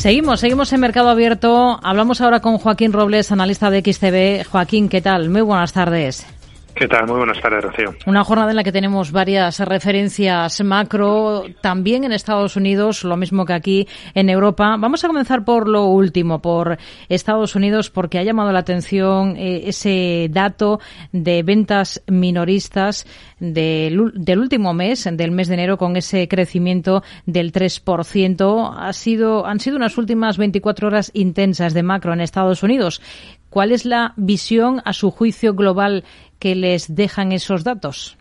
Seguimos, seguimos en Mercado Abierto. Hablamos ahora con Joaquín Robles, analista de XTV. Joaquín, ¿qué tal? Muy buenas tardes. Muy buenas tardes. Una jornada en la que tenemos varias referencias macro, también en Estados Unidos, lo mismo que aquí en Europa. Vamos a comenzar por lo último, por Estados Unidos, porque ha llamado la atención eh, ese dato de ventas minoristas del, del, último mes, del mes de enero, con ese crecimiento del 3%. Ha sido, han sido unas últimas 24 horas intensas de macro en Estados Unidos. ¿Cuál es la visión, a su juicio global, que les dejan esos datos?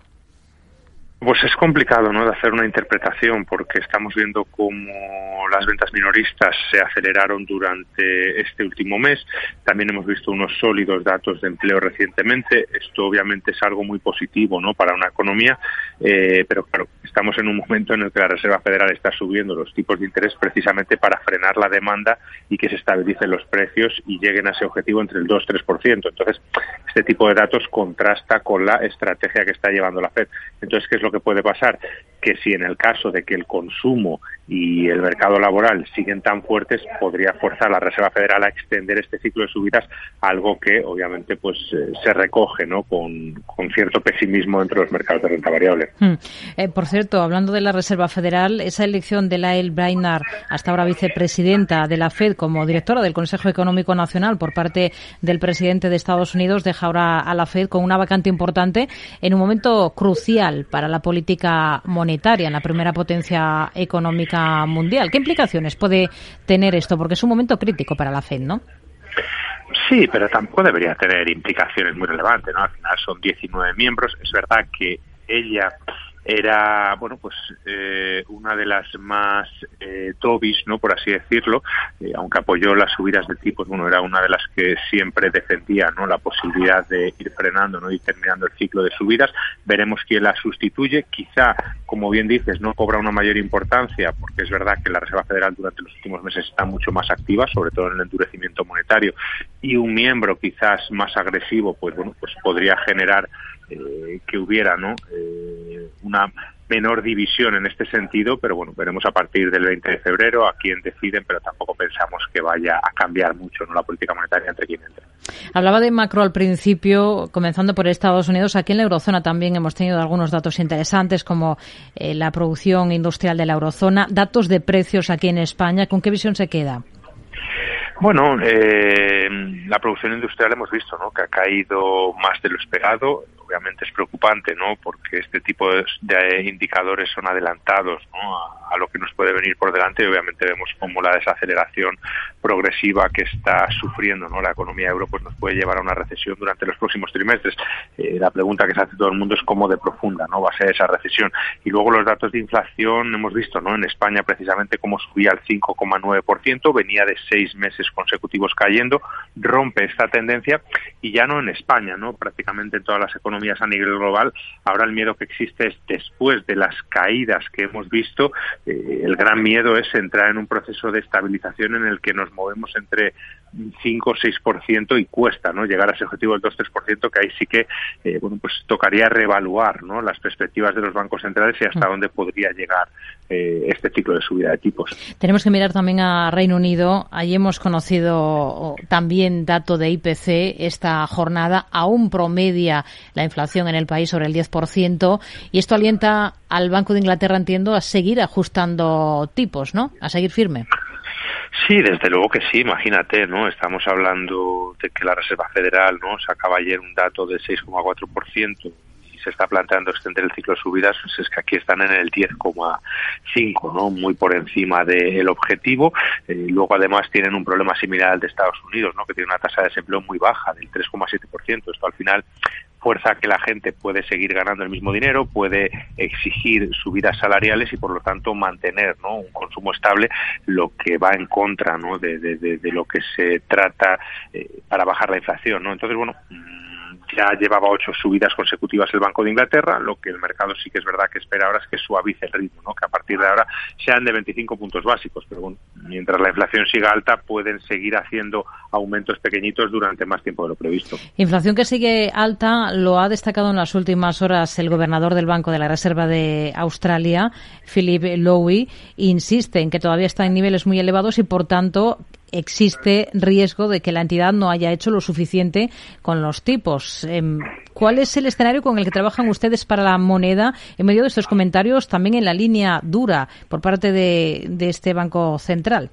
Pues es complicado, ¿no? De hacer una interpretación porque estamos viendo cómo las ventas minoristas se aceleraron durante este último mes. También hemos visto unos sólidos datos de empleo recientemente. Esto obviamente es algo muy positivo, ¿no? Para una economía, eh, pero claro, estamos en un momento en el que la Reserva Federal está subiendo los tipos de interés precisamente para frenar la demanda y que se estabilicen los precios y lleguen a ese objetivo entre el 2 y 3%. Entonces, este tipo de datos contrasta con la estrategia que está llevando la Fed. Entonces, ¿qué es lo que puede pasar, que si en el caso de que el consumo y el mercado laboral siguen tan fuertes, podría forzar la Reserva Federal a extender este ciclo de subidas, algo que obviamente pues eh, se recoge ¿no? Con, con, cierto pesimismo entre los mercados de renta variable. Hmm. Eh, por cierto, hablando de la Reserva Federal, esa elección de Lael Brainard, hasta ahora vicepresidenta de la Fed como directora del Consejo Económico Nacional por parte del presidente de Estados Unidos, deja ahora a la Fed con una vacante importante en un momento crucial para la política monetaria en la primera potencia económica mundial. ¿Qué implicaciones puede tener esto? Porque es un momento crítico para la Fed, ¿no? Sí, pero tampoco debería tener implicaciones muy relevantes, ¿no? Al final son 19 miembros. Es verdad que ella era bueno pues eh, una de las más eh, tobis no por así decirlo eh, aunque apoyó las subidas de tipos bueno era una de las que siempre defendía no la posibilidad de ir frenando no y terminando el ciclo de subidas. Veremos quién la sustituye. Quizá como bien dices no cobra una mayor importancia porque es verdad que la Reserva Federal durante los últimos meses está mucho más activa sobre todo en el endurecimiento monetario y un miembro quizás más agresivo pues bueno pues podría generar eh, que hubiera ¿no? Eh, una menor división en este sentido, pero bueno, veremos a partir del 20 de febrero a quién deciden, pero tampoco pensamos que vaya a cambiar mucho ¿no? la política monetaria entre quien entre. Hablaba de macro al principio, comenzando por Estados Unidos. Aquí en la eurozona también hemos tenido algunos datos interesantes, como eh, la producción industrial de la eurozona, datos de precios aquí en España. ¿Con qué visión se queda? Bueno, eh, la producción industrial hemos visto ¿no? que ha caído más de lo esperado obviamente es preocupante, ¿no? Porque este tipo de, indicadores son adelantados, A, lo que nos puede venir por delante y obviamente vemos como la desaceleración progresiva que está sufriendo, ¿no? La economía euro pues nos puede llevar a una recesión durante los próximos trimestres. Eh, la pregunta que se hace todo el mundo es cómo de profunda, ¿no? Va a ser esa recesión. Y luego los datos de inflación hemos visto, ¿no? En España precisamente cómo subía al 5,9%, venía de seis meses consecutivos cayendo, rompe esta tendencia y ya no en España, ¿no? Prácticamente en todas las economías a nivel global, ahora el miedo que existe es después de las caídas que hemos visto, eh, el gran miedo es entrar en un proceso de estabilización en el que nos movemos entre 5 o 6% y cuesta no llegar a ese objetivo del 2-3%, que ahí sí que eh, bueno pues tocaría reevaluar ¿no? las perspectivas de los bancos centrales y hasta mm. dónde podría llegar eh, este ciclo de subida de tipos. Tenemos que mirar también a Reino Unido. Allí hemos conocido también dato de IPC esta jornada. Aún promedia la inflación en el país sobre el 10% y esto alienta al Banco de Inglaterra, entiendo, a seguir ajustando tipos, ¿no? A seguir firme. Sí, desde luego que sí, imagínate, ¿no? Estamos hablando de que la Reserva Federal, ¿no? Sacaba ayer un dato de 6,4% y se está planteando extender el ciclo de subidas, pues es que aquí están en el 10,5, ¿no? Muy por encima del objetivo. Eh, luego además tienen un problema similar al de Estados Unidos, ¿no? Que tiene una tasa de desempleo muy baja, del 3,7%. Esto al final fuerza que la gente puede seguir ganando el mismo dinero, puede exigir subidas salariales y por lo tanto mantener ¿no? un consumo estable, lo que va en contra ¿no? de, de, de, lo que se trata eh, para bajar la inflación. ¿no? Entonces, bueno, ya llevaba ocho subidas consecutivas el Banco de Inglaterra, lo que el mercado sí que es verdad que espera ahora es que suavice el ritmo, ¿no? que a partir de ahora sean de 25 puntos básicos, pero bueno, mientras la inflación siga alta pueden seguir haciendo aumentos pequeñitos durante más tiempo de lo previsto. Inflación que sigue alta lo ha destacado en las últimas horas el gobernador del Banco de la Reserva de Australia, Philip Lowe, insiste en que todavía está en niveles muy elevados y por tanto existe riesgo de que la entidad no haya hecho lo suficiente con los tipos. Em, ¿Cuál es el escenario con el que trabajan ustedes para la moneda en medio de estos comentarios también en la línea dura por parte de, de este Banco Central?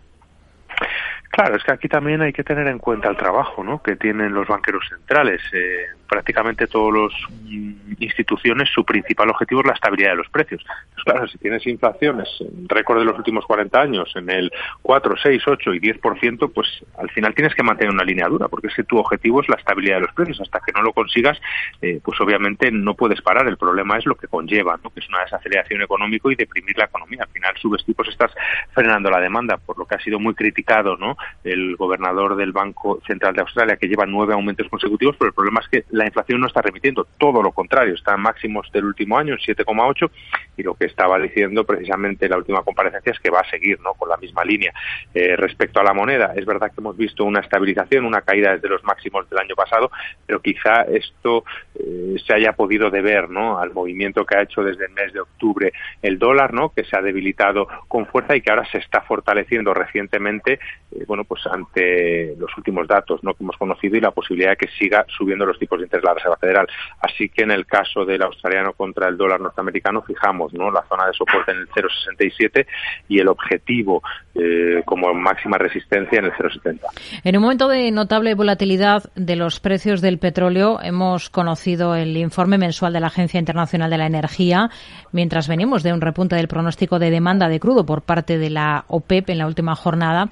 Claro, es que aquí también hay que tener en cuenta el trabajo ¿no? que tienen los banqueros centrales. Eh, prácticamente todas las mm, instituciones, su principal objetivo es la estabilidad de los precios. Claro, si tienes inflaciones, récord de los últimos 40 años, en el 4, 6, 8 y 10%, pues al final tienes que mantener una línea dura, porque es que tu objetivo es la estabilidad de los precios. Hasta que no lo consigas, eh, pues obviamente no puedes parar. El problema es lo que conlleva, ¿no? que es una desaceleración económica y deprimir la economía. Al final subes tipos, estás frenando la demanda, por lo que ha sido muy criticado ¿no? El gobernador del Banco Central de Australia, que lleva nueve aumentos consecutivos, pero el problema es que la inflación no está remitiendo, todo lo contrario, está en máximos del último año, en 7,8, y lo que estaba diciendo precisamente la última comparecencia es que va a seguir ¿no? con la misma línea. Eh, respecto a la moneda, es verdad que hemos visto una estabilización, una caída desde los máximos del año pasado, pero quizá esto eh, se haya podido deber ¿no? al movimiento que ha hecho desde el mes de octubre el dólar, ¿no? que se ha debilitado con fuerza y que ahora se está fortaleciendo recientemente, eh, pues ante los últimos datos ¿no? que hemos conocido y la posibilidad de que siga subiendo los tipos de interés de la Reserva Federal. Así que en el caso del australiano contra el dólar norteamericano fijamos ¿no? la zona de soporte en el 0,67 y el objetivo eh, como máxima resistencia en el 0,70. En un momento de notable volatilidad de los precios del petróleo, hemos conocido el informe mensual de la Agencia Internacional de la Energía, mientras venimos de un repunte del pronóstico de demanda de crudo por parte de la OPEP en la última jornada.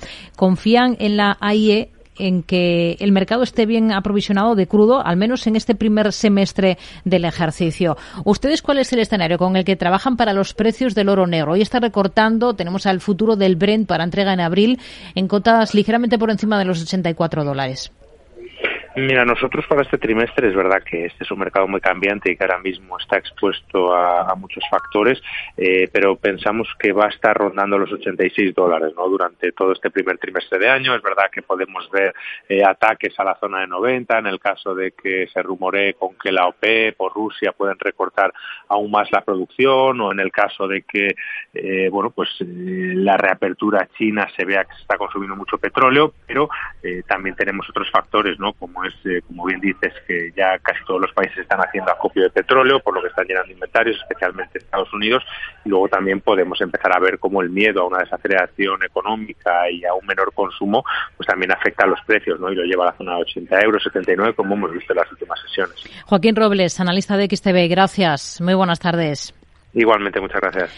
En la AIE en que el mercado esté bien aprovisionado de crudo, al menos en este primer semestre del ejercicio. ¿Ustedes cuál es el escenario con el que trabajan para los precios del oro negro? Hoy está recortando, tenemos al futuro del Brent para entrega en abril en cotas ligeramente por encima de los 84 dólares. Mira, nosotros para este trimestre es verdad que este es un mercado muy cambiante y que ahora mismo está expuesto a, muchos factores, eh, pero pensamos que va a estar rondando los 86 dólares ¿no? durante todo este primer trimestre de año. Es verdad que podemos ver eh, ataques a la zona de 90 en el caso de que se rumoree con que la OPEP o Rusia pueden recortar aún más la producción o en el caso de que eh, bueno pues la reapertura china se vea que se está consumiendo mucho petróleo, pero también tenemos otros factores, ¿no? como es, eh, como bien dices, que ya casi todos los países están haciendo acopio de petróleo, por lo que están llenando inventarios, especialmente Estados Unidos, y luego también podemos empezar a ver cómo el miedo a una desaceleración económica y a un menor consumo, pues también afecta a los precios, ¿no? Y lo lleva a la zona de 80 euros, 79, como hemos visto en las últimas sesiones. Joaquín Robles, analista de XTV, gracias. Muy buenas tardes. Igualmente, muchas gracias.